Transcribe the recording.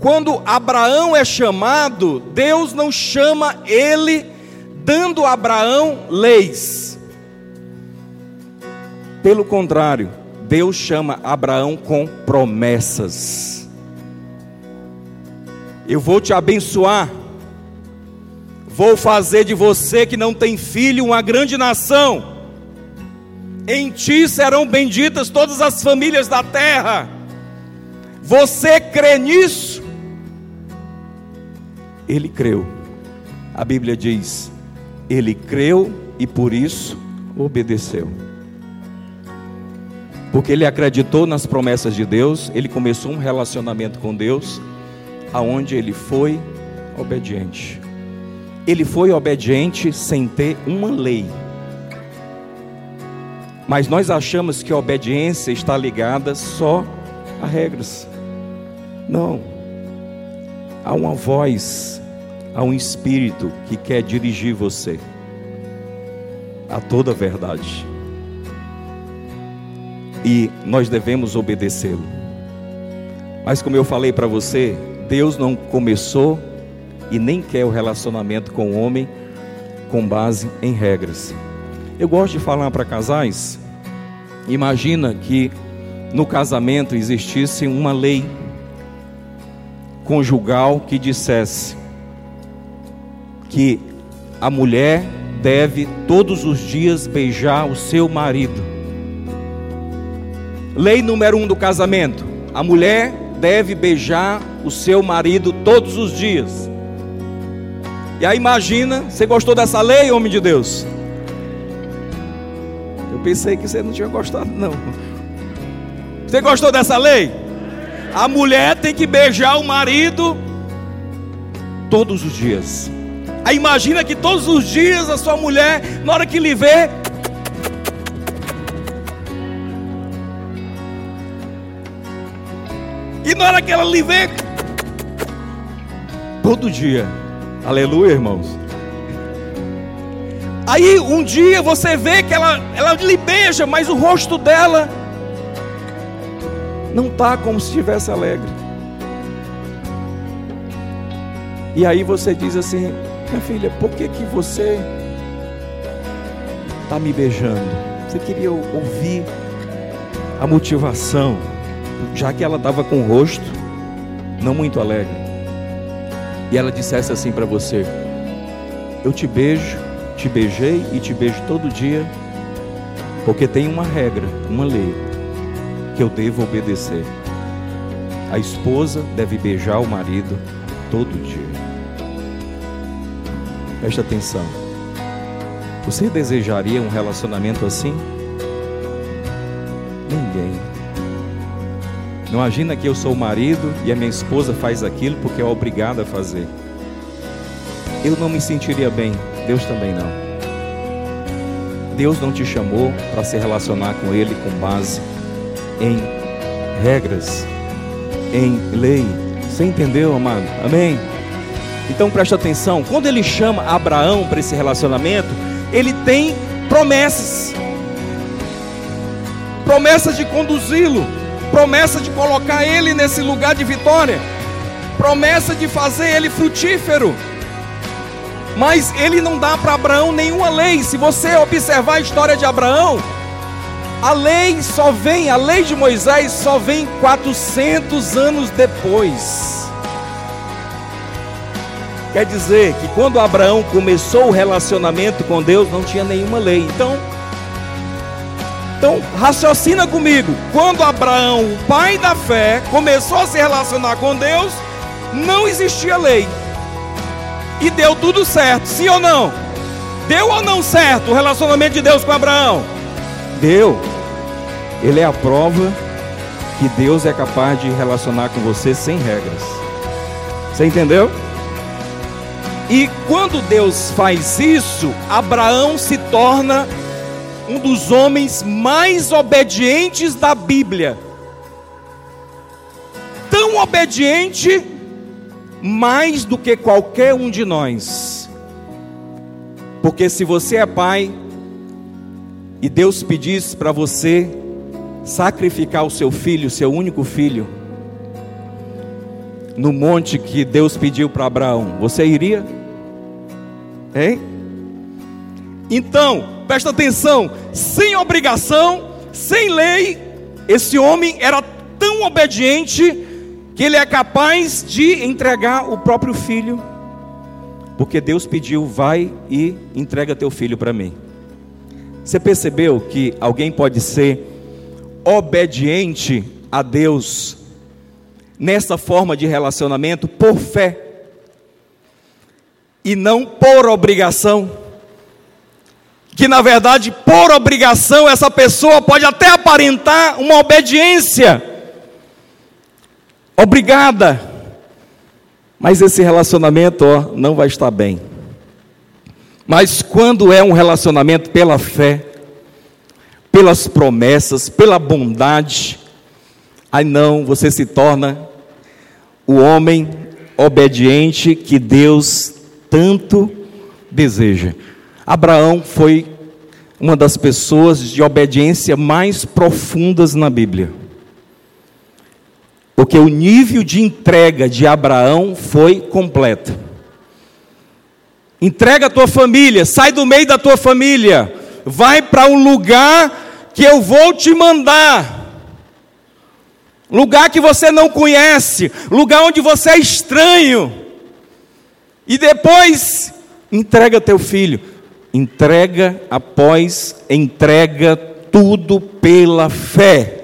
quando Abraão é chamado, Deus não chama ele dando a Abraão leis. Pelo contrário, Deus chama Abraão com promessas. Eu vou te abençoar. Vou fazer de você que não tem filho uma grande nação. Em ti serão benditas todas as famílias da terra. Você crê nisso? Ele creu. A Bíblia diz: ele creu e por isso obedeceu. Porque ele acreditou nas promessas de Deus, ele começou um relacionamento com Deus, aonde ele foi obediente. Ele foi obediente sem ter uma lei. Mas nós achamos que a obediência está ligada só a regras. Não. Há uma voz, há um espírito que quer dirigir você a toda a verdade. E nós devemos obedecê-lo. Mas como eu falei para você, Deus não começou e nem quer o relacionamento com o homem com base em regras. Eu gosto de falar para casais. Imagina que no casamento existisse uma lei conjugal que dissesse que a mulher deve todos os dias beijar o seu marido. Lei número um do casamento: a mulher deve beijar o seu marido todos os dias. E aí imagina, você gostou dessa lei, homem de Deus? Eu pensei que você não tinha gostado, não. Você gostou dessa lei? A mulher tem que beijar o marido todos os dias. Aí imagina que todos os dias a sua mulher, na hora que lhe vê, e na hora que ela lhe vê, todo dia, aleluia, irmãos. Aí um dia você vê que ela, ela lhe beija, mas o rosto dela não está como se estivesse alegre. E aí você diz assim: minha filha, por que, que você está me beijando? Você queria ouvir a motivação, já que ela estava com o rosto não muito alegre. E ela dissesse assim para você: Eu te beijo, te beijei e te beijo todo dia, porque tem uma regra, uma lei, que eu devo obedecer. A esposa deve beijar o marido todo dia. Preste atenção. Você desejaria um relacionamento assim? Ninguém. Não imagina que eu sou o marido e a minha esposa faz aquilo porque é obrigada a fazer. Eu não me sentiria bem, Deus também não. Deus não te chamou para se relacionar com Ele com base em regras, em lei. Você entendeu, amado? Amém? Então preste atenção, quando ele chama Abraão para esse relacionamento, ele tem promessas. Promessas de conduzi-lo, promessa de colocar ele nesse lugar de vitória, promessa de fazer ele frutífero. Mas ele não dá para Abraão nenhuma lei. Se você observar a história de Abraão, a lei só vem, a lei de Moisés só vem 400 anos depois. Quer dizer que quando Abraão começou o relacionamento com Deus, não tinha nenhuma lei. Então, então raciocina comigo. Quando Abraão, o pai da fé, começou a se relacionar com Deus, não existia lei. E deu tudo certo, sim ou não? Deu ou não certo o relacionamento de Deus com Abraão? Deu. Ele é a prova que Deus é capaz de relacionar com você sem regras. Você entendeu? E quando Deus faz isso, Abraão se torna um dos homens mais obedientes da Bíblia. Tão obediente, mais do que qualquer um de nós. Porque se você é pai e Deus pedisse para você sacrificar o seu filho, seu único filho, no monte que Deus pediu para Abraão, você iria? Hein? Então, presta atenção: sem obrigação, sem lei, esse homem era tão obediente que ele é capaz de entregar o próprio filho, porque Deus pediu: vai e entrega teu filho para mim. Você percebeu que alguém pode ser obediente a Deus nessa forma de relacionamento por fé e não por obrigação? Que na verdade, por obrigação, essa pessoa pode até aparentar uma obediência obrigada, mas esse relacionamento ó, não vai estar bem. Mas quando é um relacionamento pela fé, pelas promessas, pela bondade, aí não, você se torna o homem obediente que Deus tanto deseja. Abraão foi uma das pessoas de obediência mais profundas na Bíblia. Porque o nível de entrega de Abraão foi completo. Entrega a tua família, sai do meio da tua família, vai para um lugar que eu vou te mandar. Lugar que você não conhece, lugar onde você é estranho. E depois entrega teu filho. Entrega após entrega tudo pela fé.